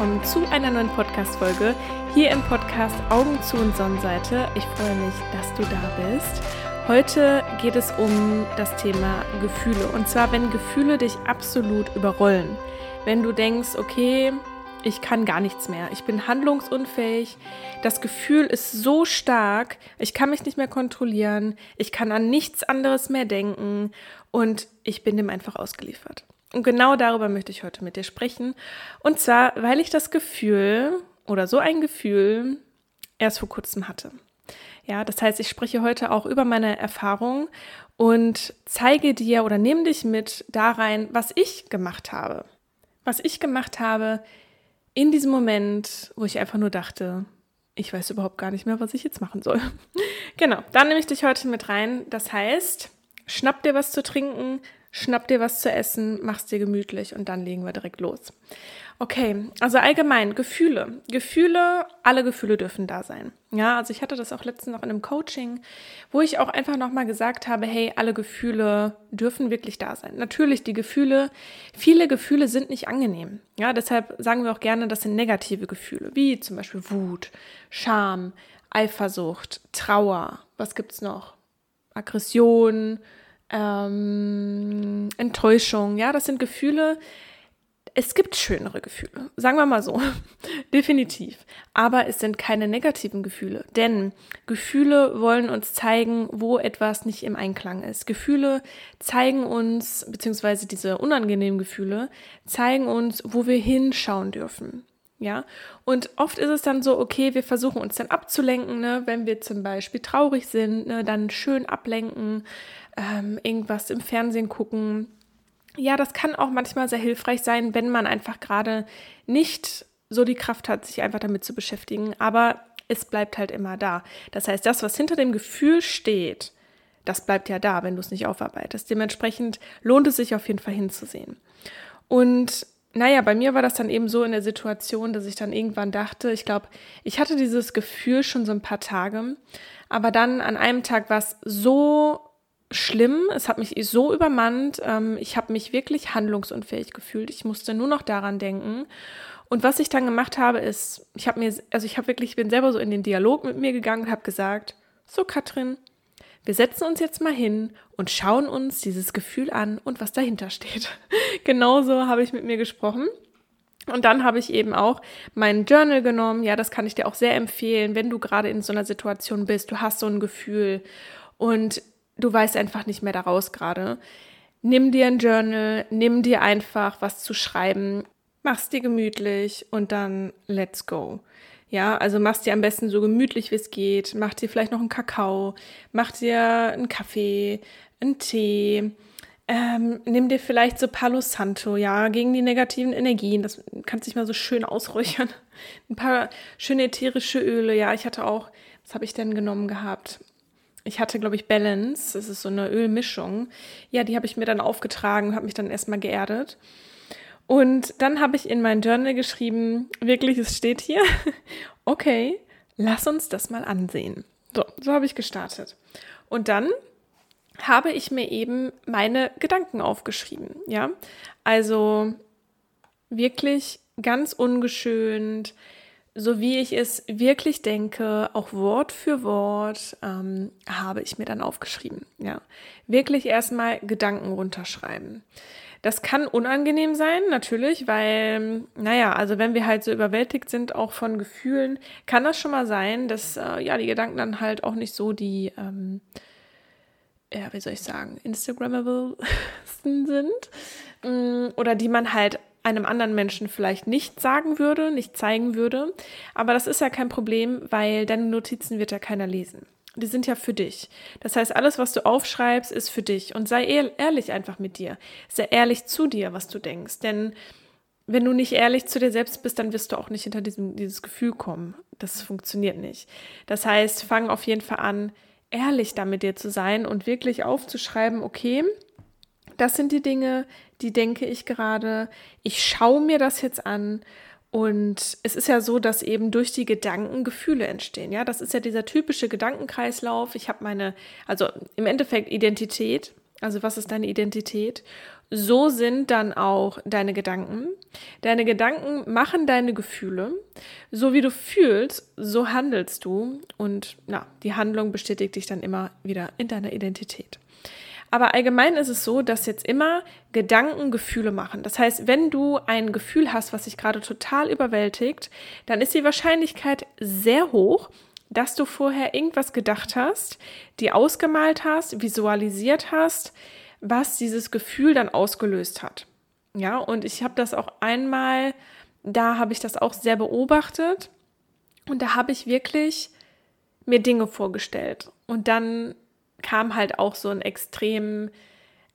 Willkommen zu einer neuen Podcast-Folge hier im Podcast Augen zu und Sonnenseite. Ich freue mich, dass du da bist. Heute geht es um das Thema Gefühle. Und zwar, wenn Gefühle dich absolut überrollen. Wenn du denkst, okay, ich kann gar nichts mehr. Ich bin handlungsunfähig. Das Gefühl ist so stark. Ich kann mich nicht mehr kontrollieren. Ich kann an nichts anderes mehr denken. Und ich bin dem einfach ausgeliefert. Und genau darüber möchte ich heute mit dir sprechen. Und zwar, weil ich das Gefühl oder so ein Gefühl erst vor kurzem hatte. Ja, das heißt, ich spreche heute auch über meine Erfahrung und zeige dir oder nehme dich mit da rein, was ich gemacht habe. Was ich gemacht habe in diesem Moment, wo ich einfach nur dachte, ich weiß überhaupt gar nicht mehr, was ich jetzt machen soll. genau, dann nehme ich dich heute mit rein. Das heißt, schnapp dir was zu trinken, schnapp dir was zu essen, mach's dir gemütlich und dann legen wir direkt los. Okay, also allgemein Gefühle. Gefühle, alle Gefühle dürfen da sein. Ja, also ich hatte das auch letztens noch in einem Coaching, wo ich auch einfach nochmal gesagt habe, hey, alle Gefühle dürfen wirklich da sein. Natürlich, die Gefühle, viele Gefühle sind nicht angenehm. Ja, deshalb sagen wir auch gerne, das sind negative Gefühle, wie zum Beispiel Wut, Scham, Eifersucht, Trauer. Was gibt's noch? Aggression, ähm, Enttäuschung. Ja, das sind Gefühle, es gibt schönere Gefühle, sagen wir mal so, definitiv. Aber es sind keine negativen Gefühle, denn Gefühle wollen uns zeigen, wo etwas nicht im Einklang ist. Gefühle zeigen uns, beziehungsweise diese unangenehmen Gefühle, zeigen uns, wo wir hinschauen dürfen. Ja, und oft ist es dann so, okay, wir versuchen uns dann abzulenken, ne? wenn wir zum Beispiel traurig sind, ne? dann schön ablenken, ähm, irgendwas im Fernsehen gucken, ja, das kann auch manchmal sehr hilfreich sein, wenn man einfach gerade nicht so die Kraft hat, sich einfach damit zu beschäftigen. Aber es bleibt halt immer da. Das heißt, das, was hinter dem Gefühl steht, das bleibt ja da, wenn du es nicht aufarbeitest. Dementsprechend lohnt es sich auf jeden Fall hinzusehen. Und naja, bei mir war das dann eben so in der Situation, dass ich dann irgendwann dachte, ich glaube, ich hatte dieses Gefühl schon so ein paar Tage, aber dann an einem Tag war es so schlimm. Es hat mich so übermannt. Ähm, ich habe mich wirklich handlungsunfähig gefühlt. Ich musste nur noch daran denken. Und was ich dann gemacht habe, ist, ich habe mir, also ich habe wirklich, bin selber so in den Dialog mit mir gegangen und habe gesagt, so Katrin, wir setzen uns jetzt mal hin und schauen uns dieses Gefühl an und was dahinter steht. Genauso habe ich mit mir gesprochen. Und dann habe ich eben auch mein Journal genommen. Ja, das kann ich dir auch sehr empfehlen, wenn du gerade in so einer Situation bist. Du hast so ein Gefühl und du weißt einfach nicht mehr daraus gerade. Nimm dir ein Journal, nimm dir einfach was zu schreiben, mach's dir gemütlich und dann let's go. Ja, also mach's dir am besten so gemütlich wie es geht, mach dir vielleicht noch einen Kakao, mach dir einen Kaffee, einen Tee, ähm, nimm dir vielleicht so Palo Santo, ja, gegen die negativen Energien. Das kannst dich mal so schön ausräuchern. Ein paar schöne ätherische Öle, ja. Ich hatte auch, was habe ich denn genommen gehabt? Ich hatte, glaube ich, Balance. Das ist so eine Ölmischung. Ja, die habe ich mir dann aufgetragen, habe mich dann erstmal geerdet. Und dann habe ich in mein Journal geschrieben, wirklich, es steht hier, okay, lass uns das mal ansehen. So, so habe ich gestartet. Und dann habe ich mir eben meine Gedanken aufgeschrieben, ja. Also wirklich ganz ungeschönt, so wie ich es wirklich denke, auch Wort für Wort, ähm, habe ich mir dann aufgeschrieben. Ja, wirklich erstmal Gedanken runterschreiben. Das kann unangenehm sein, natürlich, weil, naja, also wenn wir halt so überwältigt sind, auch von Gefühlen, kann das schon mal sein, dass äh, ja die Gedanken dann halt auch nicht so die, ähm, ja, wie soll ich sagen, Instagrammable sind. Mm, oder die man halt einem anderen Menschen vielleicht nicht sagen würde, nicht zeigen würde. Aber das ist ja kein Problem, weil deine Notizen wird ja keiner lesen. Die sind ja für dich. Das heißt, alles, was du aufschreibst, ist für dich. Und sei ehrlich einfach mit dir. Sei ehrlich zu dir, was du denkst. Denn wenn du nicht ehrlich zu dir selbst bist, dann wirst du auch nicht hinter diesem, dieses Gefühl kommen. Das funktioniert nicht. Das heißt, fang auf jeden Fall an, ehrlich da mit dir zu sein und wirklich aufzuschreiben, okay, das sind die Dinge, die denke ich gerade. Ich schaue mir das jetzt an. Und es ist ja so, dass eben durch die Gedanken Gefühle entstehen. Ja, das ist ja dieser typische Gedankenkreislauf. Ich habe meine, also im Endeffekt Identität. Also was ist deine Identität? so sind dann auch deine Gedanken. Deine Gedanken machen deine Gefühle. So wie du fühlst, so handelst du. Und na, die Handlung bestätigt dich dann immer wieder in deiner Identität. Aber allgemein ist es so, dass jetzt immer Gedanken Gefühle machen. Das heißt, wenn du ein Gefühl hast, was dich gerade total überwältigt, dann ist die Wahrscheinlichkeit sehr hoch, dass du vorher irgendwas gedacht hast, die ausgemalt hast, visualisiert hast, was dieses Gefühl dann ausgelöst hat. Ja, und ich habe das auch einmal, da habe ich das auch sehr beobachtet und da habe ich wirklich mir Dinge vorgestellt und dann kam halt auch so ein extrem,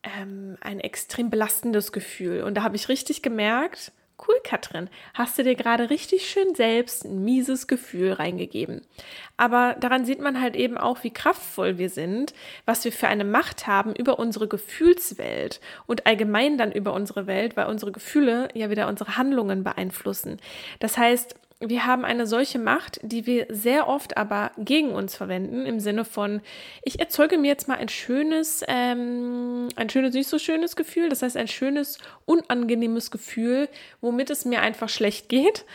ähm, ein extrem belastendes Gefühl und da habe ich richtig gemerkt, Cool, Katrin, hast du dir gerade richtig schön selbst ein mieses Gefühl reingegeben. Aber daran sieht man halt eben auch, wie kraftvoll wir sind, was wir für eine Macht haben über unsere Gefühlswelt und allgemein dann über unsere Welt, weil unsere Gefühle ja wieder unsere Handlungen beeinflussen. Das heißt, wir haben eine solche Macht, die wir sehr oft aber gegen uns verwenden, im Sinne von, ich erzeuge mir jetzt mal ein schönes, ähm, ein schönes, nicht so schönes Gefühl, das heißt ein schönes, unangenehmes Gefühl, womit es mir einfach schlecht geht.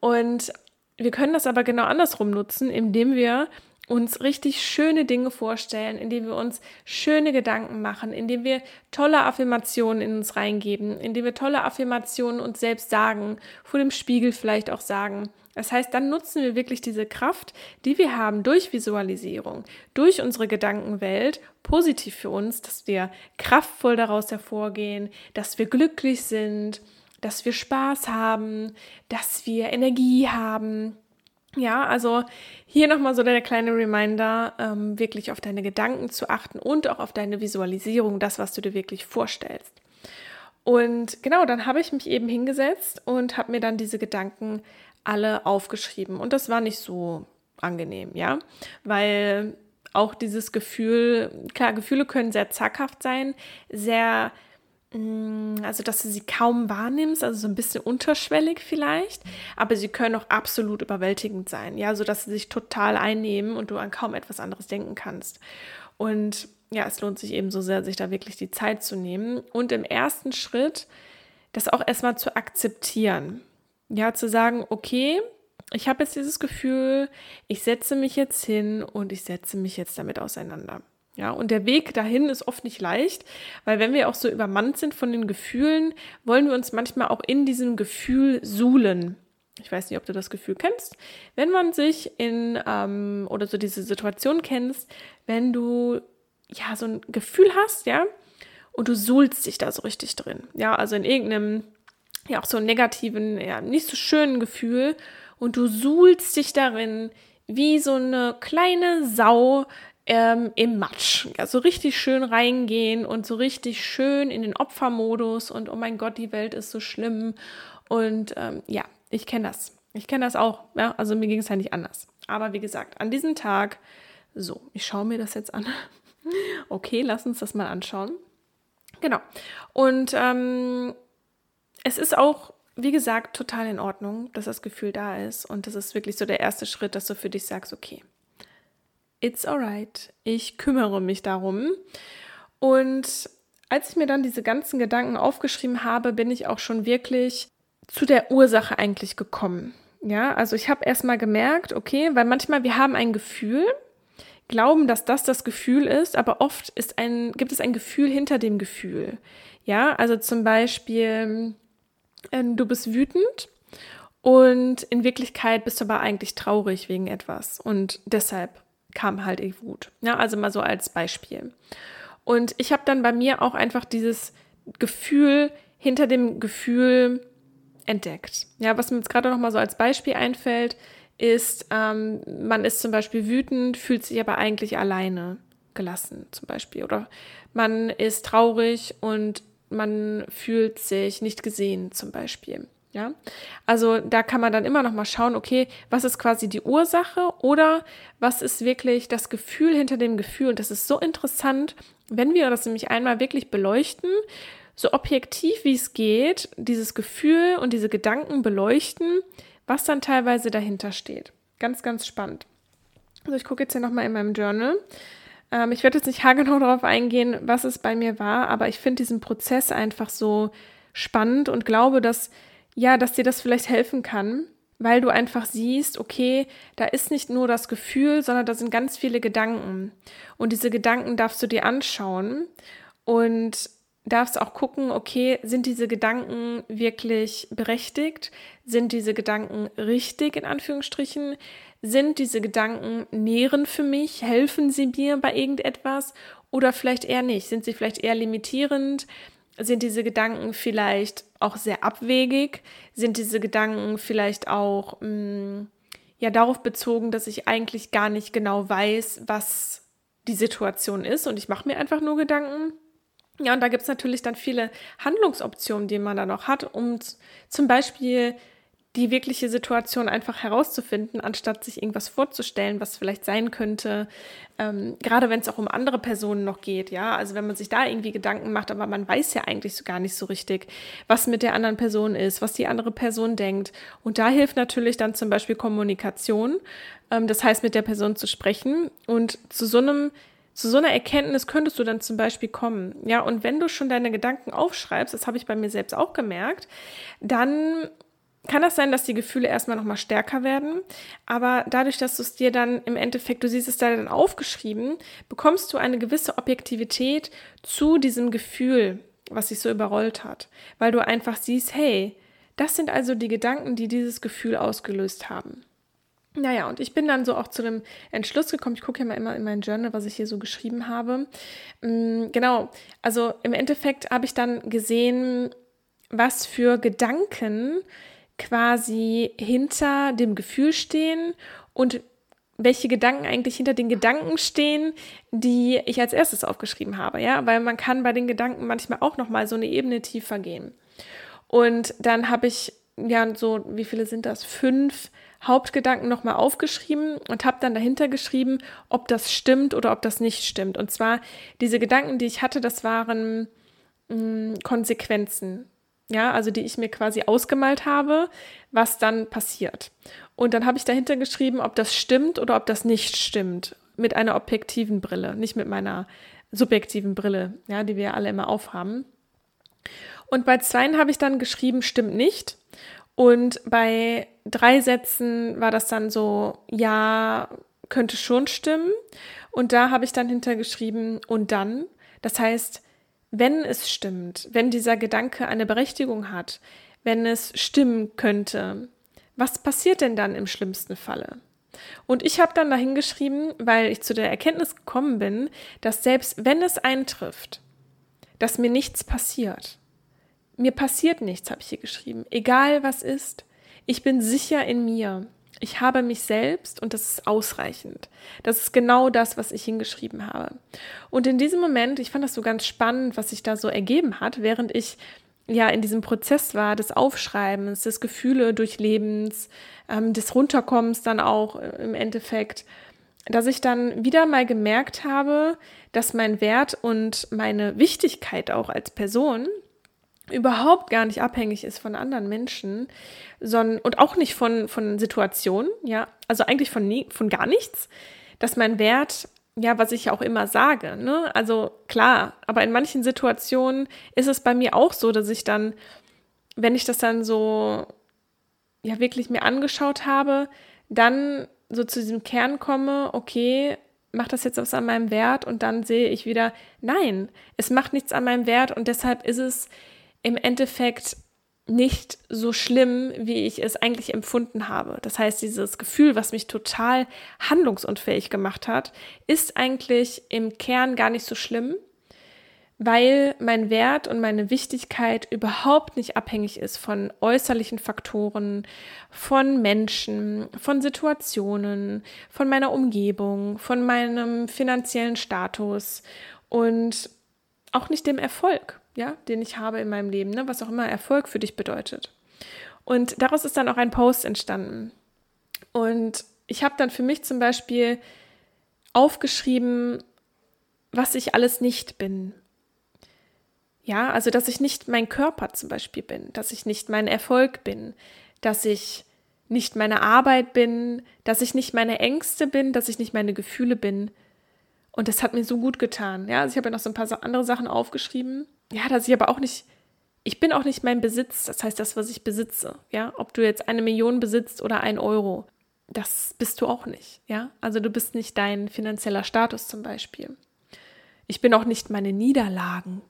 Und wir können das aber genau andersrum nutzen, indem wir uns richtig schöne Dinge vorstellen, indem wir uns schöne Gedanken machen, indem wir tolle Affirmationen in uns reingeben, indem wir tolle Affirmationen uns selbst sagen, vor dem Spiegel vielleicht auch sagen. Das heißt, dann nutzen wir wirklich diese Kraft, die wir haben durch Visualisierung, durch unsere Gedankenwelt, positiv für uns, dass wir kraftvoll daraus hervorgehen, dass wir glücklich sind, dass wir Spaß haben, dass wir Energie haben, ja, also hier nochmal so der kleine Reminder, ähm, wirklich auf deine Gedanken zu achten und auch auf deine Visualisierung, das, was du dir wirklich vorstellst. Und genau, dann habe ich mich eben hingesetzt und habe mir dann diese Gedanken alle aufgeschrieben. Und das war nicht so angenehm, ja, weil auch dieses Gefühl, klar, Gefühle können sehr zaghaft sein, sehr also dass du sie kaum wahrnimmst, also so ein bisschen unterschwellig vielleicht, aber sie können auch absolut überwältigend sein, ja, so dass sie sich total einnehmen und du an kaum etwas anderes denken kannst. Und ja, es lohnt sich eben so sehr, sich da wirklich die Zeit zu nehmen und im ersten Schritt das auch erstmal zu akzeptieren. Ja, zu sagen, okay, ich habe jetzt dieses Gefühl, ich setze mich jetzt hin und ich setze mich jetzt damit auseinander. Ja, und der Weg dahin ist oft nicht leicht, weil wenn wir auch so übermannt sind von den Gefühlen, wollen wir uns manchmal auch in diesem Gefühl suhlen. Ich weiß nicht, ob du das Gefühl kennst. Wenn man sich in ähm, oder so diese Situation kennst, wenn du ja so ein Gefühl hast, ja, und du suhlst dich da so richtig drin. Ja, also in irgendeinem, ja, auch so negativen, ja, nicht so schönen Gefühl und du suhlst dich darin wie so eine kleine Sau ähm, im Matsch. Ja, so richtig schön reingehen und so richtig schön in den Opfermodus und oh mein Gott, die Welt ist so schlimm. Und ähm, ja, ich kenne das. Ich kenne das auch. Ja? Also mir ging es ja nicht anders. Aber wie gesagt, an diesem Tag, so, ich schaue mir das jetzt an. okay, lass uns das mal anschauen. Genau. Und ähm, es ist auch, wie gesagt, total in Ordnung, dass das Gefühl da ist. Und das ist wirklich so der erste Schritt, dass du für dich sagst, okay, it's alright, ich kümmere mich darum. Und als ich mir dann diese ganzen Gedanken aufgeschrieben habe, bin ich auch schon wirklich zu der Ursache eigentlich gekommen. Ja, also ich habe erstmal gemerkt, okay, weil manchmal wir haben ein Gefühl, glauben, dass das das Gefühl ist, aber oft ist ein, gibt es ein Gefühl hinter dem Gefühl. Ja, also zum Beispiel, äh, du bist wütend und in Wirklichkeit bist du aber eigentlich traurig wegen etwas und deshalb kam halt die Wut. Ja, also mal so als Beispiel. Und ich habe dann bei mir auch einfach dieses Gefühl hinter dem Gefühl entdeckt. Ja, was mir jetzt gerade noch mal so als Beispiel einfällt, ist, ähm, man ist zum Beispiel wütend, fühlt sich aber eigentlich alleine gelassen, zum Beispiel. Oder man ist traurig und man fühlt sich nicht gesehen, zum Beispiel. Ja, also da kann man dann immer noch mal schauen, okay, was ist quasi die Ursache oder was ist wirklich das Gefühl hinter dem Gefühl? Und das ist so interessant, wenn wir das nämlich einmal wirklich beleuchten, so objektiv wie es geht, dieses Gefühl und diese Gedanken beleuchten, was dann teilweise dahinter steht. Ganz, ganz spannend. Also ich gucke jetzt hier noch mal in meinem Journal. Ähm, ich werde jetzt nicht haargenau darauf eingehen, was es bei mir war, aber ich finde diesen Prozess einfach so spannend und glaube, dass, ja, dass dir das vielleicht helfen kann, weil du einfach siehst, okay, da ist nicht nur das Gefühl, sondern da sind ganz viele Gedanken. Und diese Gedanken darfst du dir anschauen und darfst auch gucken, okay, sind diese Gedanken wirklich berechtigt? Sind diese Gedanken richtig in Anführungsstrichen? Sind diese Gedanken nähren für mich? Helfen sie mir bei irgendetwas? Oder vielleicht eher nicht? Sind sie vielleicht eher limitierend? Sind diese Gedanken vielleicht auch sehr abwegig? Sind diese Gedanken vielleicht auch mh, mm, ja darauf bezogen, dass ich eigentlich gar nicht genau weiß, was die Situation ist und ich mache mir einfach nur Gedanken? Ja, und da gibt es natürlich dann viele Handlungsoptionen, die man da noch hat, um zum Beispiel die wirkliche Situation einfach herauszufinden, anstatt sich irgendwas vorzustellen, was vielleicht sein könnte. Ähm, gerade wenn es auch um andere Personen noch geht, ja. Also wenn man sich da irgendwie Gedanken macht, aber man weiß ja eigentlich so gar nicht so richtig, was mit der anderen Person ist, was die andere Person denkt. Und da hilft natürlich dann zum Beispiel Kommunikation. Ähm, das heißt, mit der Person zu sprechen und zu so einem zu so einer Erkenntnis könntest du dann zum Beispiel kommen. Ja, und wenn du schon deine Gedanken aufschreibst, das habe ich bei mir selbst auch gemerkt, dann kann das sein, dass die Gefühle erstmal nochmal stärker werden. Aber dadurch, dass du es dir dann im Endeffekt, du siehst es da dann aufgeschrieben, bekommst du eine gewisse Objektivität zu diesem Gefühl, was sich so überrollt hat. Weil du einfach siehst, hey, das sind also die Gedanken, die dieses Gefühl ausgelöst haben. Naja, und ich bin dann so auch zu dem Entschluss gekommen, ich gucke ja mal immer in mein Journal, was ich hier so geschrieben habe. Mm, genau, also im Endeffekt habe ich dann gesehen, was für Gedanken quasi hinter dem Gefühl stehen und welche Gedanken eigentlich hinter den Gedanken stehen, die ich als erstes aufgeschrieben habe, ja, weil man kann bei den Gedanken manchmal auch noch mal so eine Ebene tiefer gehen. Und dann habe ich ja so, wie viele sind das? Fünf Hauptgedanken noch mal aufgeschrieben und habe dann dahinter geschrieben, ob das stimmt oder ob das nicht stimmt. Und zwar diese Gedanken, die ich hatte, das waren mh, mm, Konsequenzen ja, also die ich mir quasi ausgemalt habe, was dann passiert. Und dann habe ich dahinter geschrieben, ob das stimmt oder ob das nicht stimmt, mit einer objektiven Brille, nicht mit meiner subjektiven Brille, ja, die wir alle immer aufhaben. Und bei zweien habe ich dann geschrieben, stimmt nicht. Und bei drei Sätzen war das dann so, ja, könnte schon stimmen. Und da habe ich dann hintergeschrieben, und dann. Das heißt, wenn es stimmt, wenn dieser Gedanke eine Berechtigung hat, wenn es stimmen könnte, was passiert denn dann im schlimmsten Falle? Und ich habe dann dahin geschrieben, weil ich zu der Erkenntnis gekommen bin, dass selbst wenn es eintrifft, dass mir nichts passiert. Mir passiert nichts, habe ich hier geschrieben. Egal was ist, ich bin sicher in mir. Ich habe mich selbst und das ist ausreichend. Das ist genau das, was ich hingeschrieben habe. Und in diesem Moment, ich fand das so ganz spannend, was sich da so ergeben hat, während ich ja in diesem Prozess war, des Aufschreibens, des Gefühle durchlebens, ähm, des Runterkommens dann auch äh, im Endeffekt, dass ich dann wieder mal gemerkt habe, dass mein Wert und meine Wichtigkeit auch als Person überhaupt gar nicht abhängig ist von anderen Menschen, sondern und auch nicht von, von Situationen, ja, also eigentlich von, nie, von gar nichts, dass mein Wert, ja, was ich auch immer sage, ne, also klar, aber in manchen Situationen ist es bei mir auch so, dass ich dann, wenn ich das dann so, ja, wirklich mir angeschaut habe, dann so zu diesem Kern komme, okay, macht das jetzt was an meinem Wert? Und dann sehe ich wieder, nein, es macht nichts an meinem Wert und deshalb ist es im Endeffekt nicht so schlimm, wie ich es eigentlich empfunden habe. Das heißt, dieses Gefühl, was mich total handlungsunfähig gemacht hat, ist eigentlich im Kern gar nicht so schlimm, weil mein Wert und meine Wichtigkeit überhaupt nicht abhängig ist von äußerlichen Faktoren, von Menschen, von Situationen, von meiner Umgebung, von meinem finanziellen Status und auch nicht dem Erfolg ja, den ich habe in meinem Leben, ne? was auch immer Erfolg für dich bedeutet. Und daraus ist dann auch ein Post entstanden. Und ich habe dann für mich zum Beispiel aufgeschrieben, was ich alles nicht bin. Ja, also dass ich nicht mein Körper zum Beispiel bin, dass ich nicht mein Erfolg bin, dass ich nicht meine Arbeit bin, dass ich nicht meine Ängste bin, dass ich nicht meine Gefühle bin. Und das hat mir so gut getan. Ja, also ich habe ja noch so ein paar andere Sachen aufgeschrieben. Ja, dass ich aber auch nicht, ich bin auch nicht mein Besitz. Das heißt, das, was ich besitze. Ja, ob du jetzt eine Million besitzt oder ein Euro, das bist du auch nicht. Ja, also du bist nicht dein finanzieller Status zum Beispiel. Ich bin auch nicht meine Niederlagen.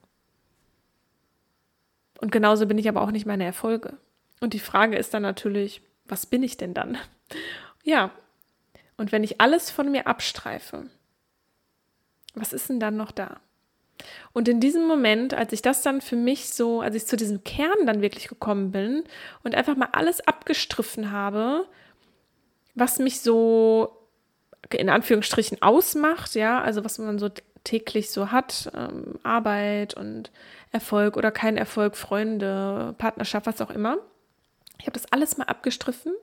Und genauso bin ich aber auch nicht meine Erfolge. Und die Frage ist dann natürlich, was bin ich denn dann? Ja, und wenn ich alles von mir abstreife, was ist denn dann noch da? Und in diesem Moment, als ich das dann für mich so, als ich zu diesem Kern dann wirklich gekommen bin und einfach mal alles abgestriffen habe, was mich so in Anführungsstrichen ausmacht, ja, also was man so täglich so hat, ähm, Arbeit und Erfolg oder kein Erfolg, Freunde, Partnerschaft, was auch immer. Ich habe das alles mal abgestriffen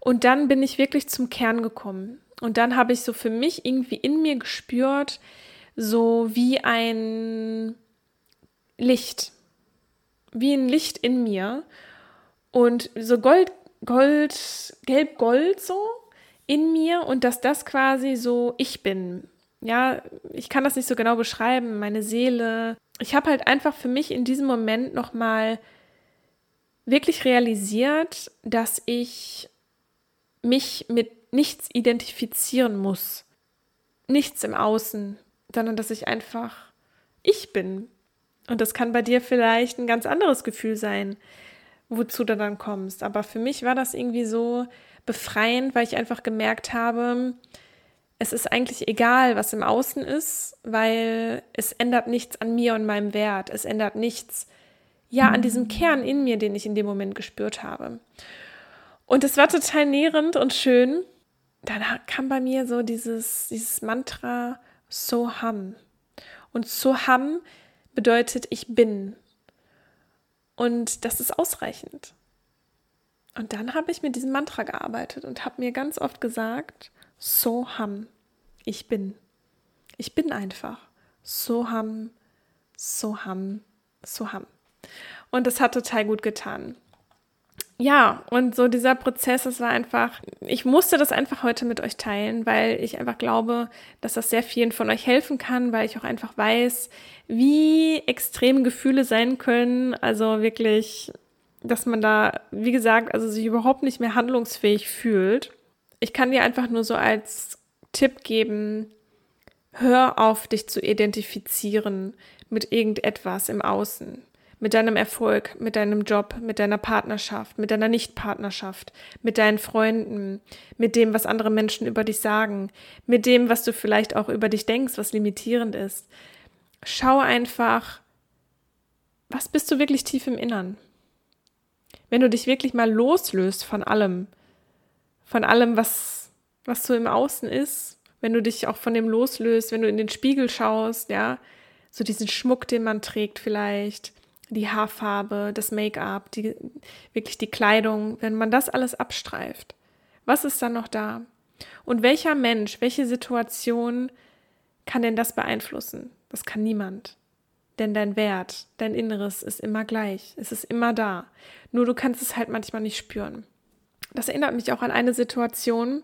und dann bin ich wirklich zum Kern gekommen. Und dann habe ich so für mich irgendwie in mir gespürt, so wie ein Licht, wie ein Licht in mir und so Gold, Gold, gelb-gold so in mir und dass das quasi so ich bin. Ja, ich kann das nicht so genau beschreiben, meine Seele. Ich habe halt einfach für mich in diesem Moment nochmal wirklich realisiert, dass ich mich mit nichts identifizieren muss. Nichts im Außen, sondern dass ich einfach ich bin. Und das kann bei dir vielleicht ein ganz anderes Gefühl sein, wozu du dann kommst. Aber für mich war das irgendwie so befreiend, weil ich einfach gemerkt habe, es ist eigentlich egal, was im Außen ist, weil es ändert nichts an mir und meinem Wert. Es ändert nichts, ja, an diesem Kern in mir, den ich in dem Moment gespürt habe. Und es war total nährend und schön. Dann kam bei mir so dieses, dieses Mantra Soham. Und Soham bedeutet ich bin. Und das ist ausreichend. Und dann habe ich mit diesem Mantra gearbeitet und habe mir ganz oft gesagt, Soham, ich bin. Ich bin einfach. Soham, Soham, Soham. Und das hat total gut getan ja, und so dieser Prozess, das war einfach, ich musste das einfach heute mit euch teilen, weil ich einfach glaube, dass das sehr vielen von euch helfen kann, weil ich auch einfach weiß, wie extrem Gefühle sein können. Also wirklich, dass man da, wie gesagt, also sich überhaupt nicht mehr handlungsfähig fühlt. Ich kann dir einfach nur so als Tipp geben, hör auf, dich zu identifizieren mit irgendetwas im Außen mit deinem Erfolg, mit deinem Job, mit deiner Partnerschaft, mit deiner Nichtpartnerschaft, mit deinen Freunden, mit dem, was andere Menschen über dich sagen, mit dem, was du vielleicht auch über dich denkst, was limitierend ist. Schau einfach, was bist du wirklich tief im Innern? Wenn du dich wirklich mal loslöst von allem, von allem, was, was so im Außen ist, wenn du dich auch von dem loslöst, wenn du in den Spiegel schaust, ja, so diesen Schmuck, den man trägt vielleicht, die Haarfarbe, das Make-up, die, wirklich die Kleidung, wenn man das alles abstreift, was ist dann noch da? Und welcher Mensch, welche Situation kann denn das beeinflussen? Das kann niemand. Denn dein Wert, dein Inneres ist immer gleich. Es ist immer da. Nur du kannst es halt manchmal nicht spüren. Das erinnert mich auch an eine Situation,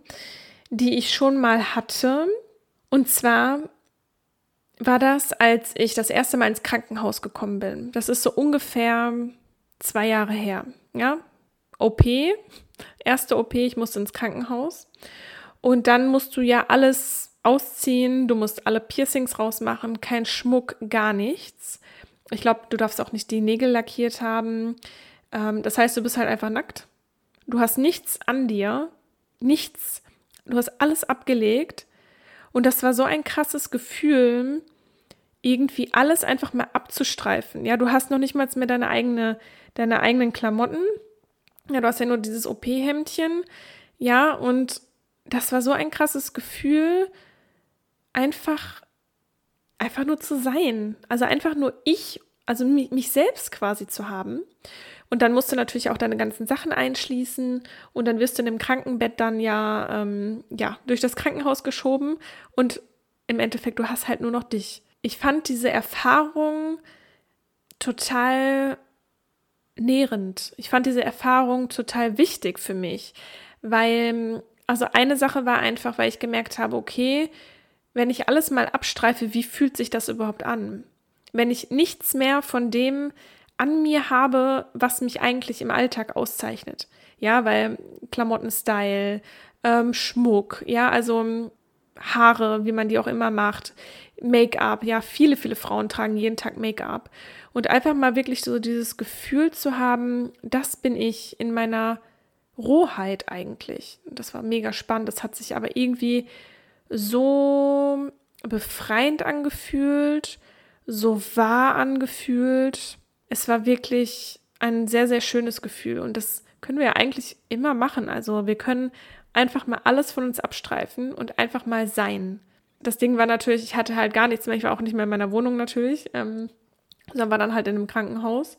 die ich schon mal hatte. Und zwar war das, als ich das erste Mal ins Krankenhaus gekommen bin. Das ist so ungefähr zwei Jahre her. Ja, OP, erste OP, ich musste ins Krankenhaus. Und dann musst du ja alles ausziehen, du musst alle Piercings rausmachen, kein Schmuck, gar nichts. Ich glaube, du darfst auch nicht die Nägel lackiert haben. Ähm, das heißt, du bist halt einfach nackt. Du hast nichts an dir, nichts. Du hast alles abgelegt. Und das war so ein krasses Gefühl, irgendwie alles einfach mal abzustreifen. Ja, du hast noch nicht mal mehr deine eigene, deine eigenen Klamotten. Ja, du hast ja nur dieses OP-Hemdchen. Ja, und das war so ein krasses Gefühl, einfach, einfach nur zu sein. Also einfach nur ich, also mich, selbst quasi zu haben. Und dann musst du natürlich auch deine ganzen Sachen einschließen und dann wirst du in dem Krankenbett dann ja, ähm, ja, durch das Krankenhaus geschoben und im Endeffekt, du hast halt nur noch dich ich fand diese Erfahrung total nährend. Ich fand diese Erfahrung total wichtig für mich, weil, also eine Sache war einfach, weil ich gemerkt habe, okay, wenn ich alles mal abstreife, wie fühlt sich das überhaupt an? Wenn ich nichts mehr von dem an mir habe, was mich eigentlich im Alltag auszeichnet. Ja, weil Klamottenstyle, ähm, Schmuck, ja, also ähm, Haare, wie man die auch immer macht, Make-up, ja, viele, viele Frauen tragen jeden Tag Make-up. Und einfach mal wirklich so dieses Gefühl zu haben, das bin ich in meiner Rohheit eigentlich. Das war mega spannend. Das hat sich aber irgendwie so befreiend angefühlt, so wahr angefühlt. Es war wirklich ein sehr, sehr schönes Gefühl und das können wir ja eigentlich immer machen. Also wir können einfach mal alles von uns abstreifen und einfach mal sein. Das Ding war natürlich, ich hatte halt gar nichts mehr. Ich war auch nicht mehr in meiner Wohnung natürlich, ähm, sondern war dann halt in einem Krankenhaus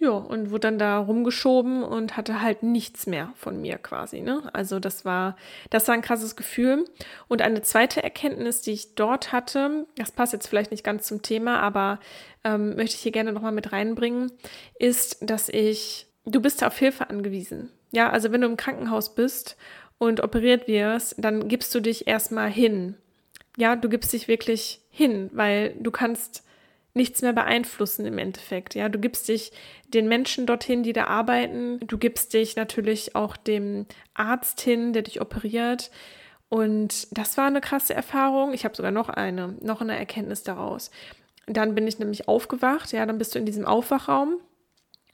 ja, und wurde dann da rumgeschoben und hatte halt nichts mehr von mir quasi. Ne? Also das war, das war ein krasses Gefühl. Und eine zweite Erkenntnis, die ich dort hatte, das passt jetzt vielleicht nicht ganz zum Thema, aber ähm, möchte ich hier gerne nochmal mit reinbringen, ist, dass ich, du bist auf Hilfe angewiesen. Ja, also wenn du im Krankenhaus bist und operiert wirst, dann gibst du dich erstmal hin. Ja, du gibst dich wirklich hin, weil du kannst nichts mehr beeinflussen im Endeffekt. Ja, du gibst dich den Menschen dorthin, die da arbeiten. Du gibst dich natürlich auch dem Arzt hin, der dich operiert. Und das war eine krasse Erfahrung. Ich habe sogar noch eine, noch eine Erkenntnis daraus. Dann bin ich nämlich aufgewacht. Ja, dann bist du in diesem Aufwachraum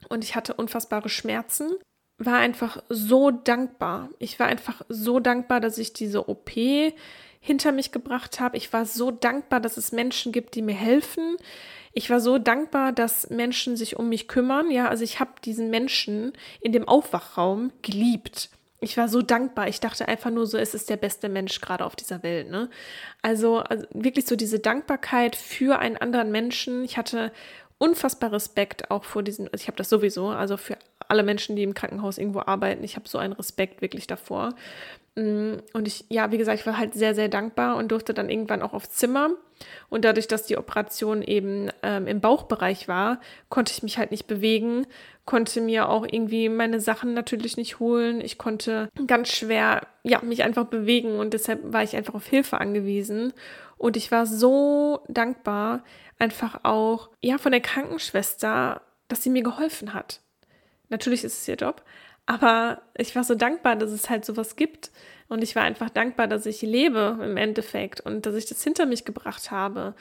und ich hatte unfassbare Schmerzen. War einfach so dankbar. Ich war einfach so dankbar, dass ich diese OP hinter mich gebracht habe. Ich war so dankbar, dass es Menschen gibt, die mir helfen. Ich war so dankbar, dass Menschen sich um mich kümmern. Ja, also ich habe diesen Menschen in dem Aufwachraum geliebt. Ich war so dankbar. Ich dachte einfach nur so, es ist der beste Mensch gerade auf dieser Welt. Ne? Also, also wirklich so diese Dankbarkeit für einen anderen Menschen. Ich hatte unfassbar Respekt auch vor diesen, also ich habe das sowieso, also für alle Menschen, die im Krankenhaus irgendwo arbeiten, ich habe so einen Respekt wirklich davor. Mm, und ich, ja, wie gesagt, ich war halt sehr, sehr dankbar und durfte dann irgendwann auch aufs Zimmer. Und dadurch, dass die Operation eben ähm, im Bauchbereich war, konnte ich mich halt nicht bewegen, konnte mir auch irgendwie meine Sachen natürlich nicht holen. Ich konnte ganz schwer, ja, mich einfach bewegen und deshalb war ich einfach auf Hilfe angewiesen. Und ich war so dankbar, einfach auch, ja, von der Krankenschwester, dass sie mir geholfen hat. Natürlich ist es ihr Job, aber ich war so dankbar, dass es halt sowas gibt. Und ich war einfach dankbar, dass ich lebe im Endeffekt und dass ich das hinter mich gebracht habe.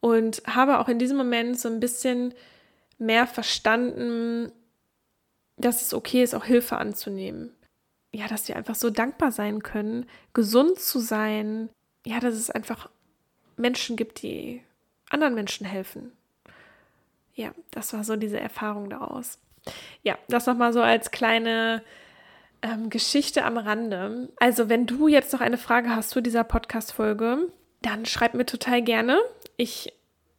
Und habe auch in diesem Moment so ein bisschen mehr verstanden, dass es okay ist, auch Hilfe anzunehmen. Ja, dass wir einfach so dankbar sein können, gesund zu sein. Ja, dass es einfach Menschen gibt, die anderen Menschen helfen. Ja, das war so diese Erfahrung daraus. Ja, das nochmal so als kleine ähm, Geschichte am Rande. Also, wenn du jetzt noch eine Frage hast zu dieser Podcast-Folge, dann schreib mir total gerne. Ich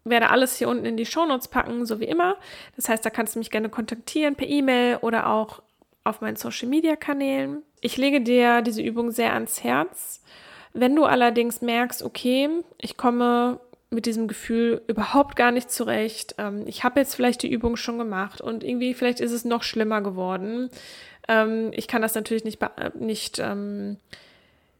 werde alles hier unten in die Shownotes packen, so wie immer. Das heißt, da kannst du mich gerne kontaktieren per E-Mail oder auch auf meinen Social-Media-Kanälen. Ich lege dir diese Übung sehr ans Herz. Wenn du allerdings merkst, okay, ich komme mit diesem Gefühl überhaupt gar nicht zurecht. Ähm, ich habe jetzt vielleicht die Übung schon gemacht und irgendwie vielleicht ist es noch schlimmer geworden. Ähm, ich kann das natürlich nicht, nicht ähm,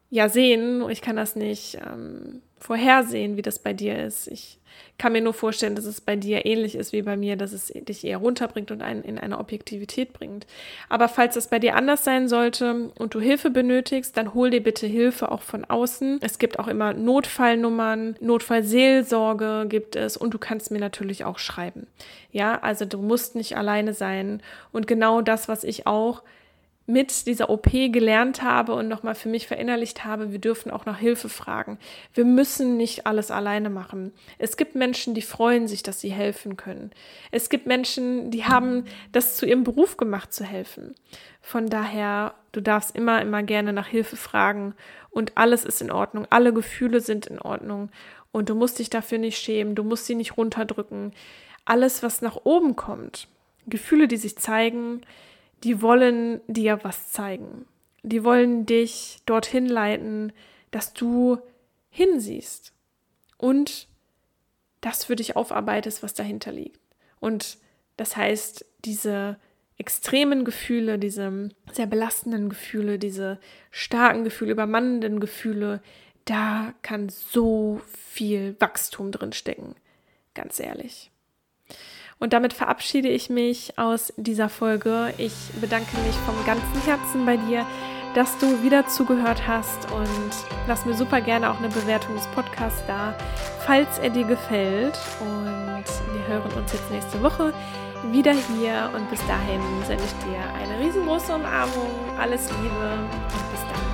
ja, sehen. Ich kann das nicht ähm, vorhersehen, wie das bei dir ist. Ich kann mir nur vorstellen, dass es bei dir ähnlich ist wie bei mir, dass es dich eher runterbringt und einen in eine Objektivität bringt. Aber falls das bei dir anders sein sollte und du Hilfe benötigst, dann hol dir bitte Hilfe auch von außen. Es gibt auch immer Notfallnummern, Notfallseelsorge gibt es und du kannst mir natürlich auch schreiben. Ja, also du musst nicht alleine sein und genau das, was ich auch mit dieser OP gelernt habe und nochmal für mich verinnerlicht habe, wir dürfen auch nach Hilfe fragen. Wir müssen nicht alles alleine machen. Es gibt Menschen, die freuen sich, dass sie helfen können. Es gibt Menschen, die haben das zu ihrem Beruf gemacht, zu helfen. Von daher, du darfst immer, immer gerne nach Hilfe fragen und alles ist in Ordnung. Alle Gefühle sind in Ordnung und du musst dich dafür nicht schämen, du musst sie nicht runterdrücken. Alles, was nach oben kommt, Gefühle, die sich zeigen, die wollen dir was zeigen. Die wollen dich dorthin leiten, dass du hinsiehst und das für dich aufarbeitest, was dahinter liegt. Und das heißt, diese extremen Gefühle, diese sehr belastenden Gefühle, diese starken Gefühle, übermannenden Gefühle, da kann so viel Wachstum drin stecken. Ganz ehrlich. Und damit verabschiede ich mich aus dieser Folge. Ich bedanke mich vom ganzen Herzen bei dir, dass du wieder zugehört hast und lass mir super gerne auch eine Bewertung des Podcasts da, falls er dir gefällt. Und wir hören uns jetzt nächste Woche wieder hier und bis dahin sende ich dir eine riesengroße Umarmung. Alles Liebe und bis dann.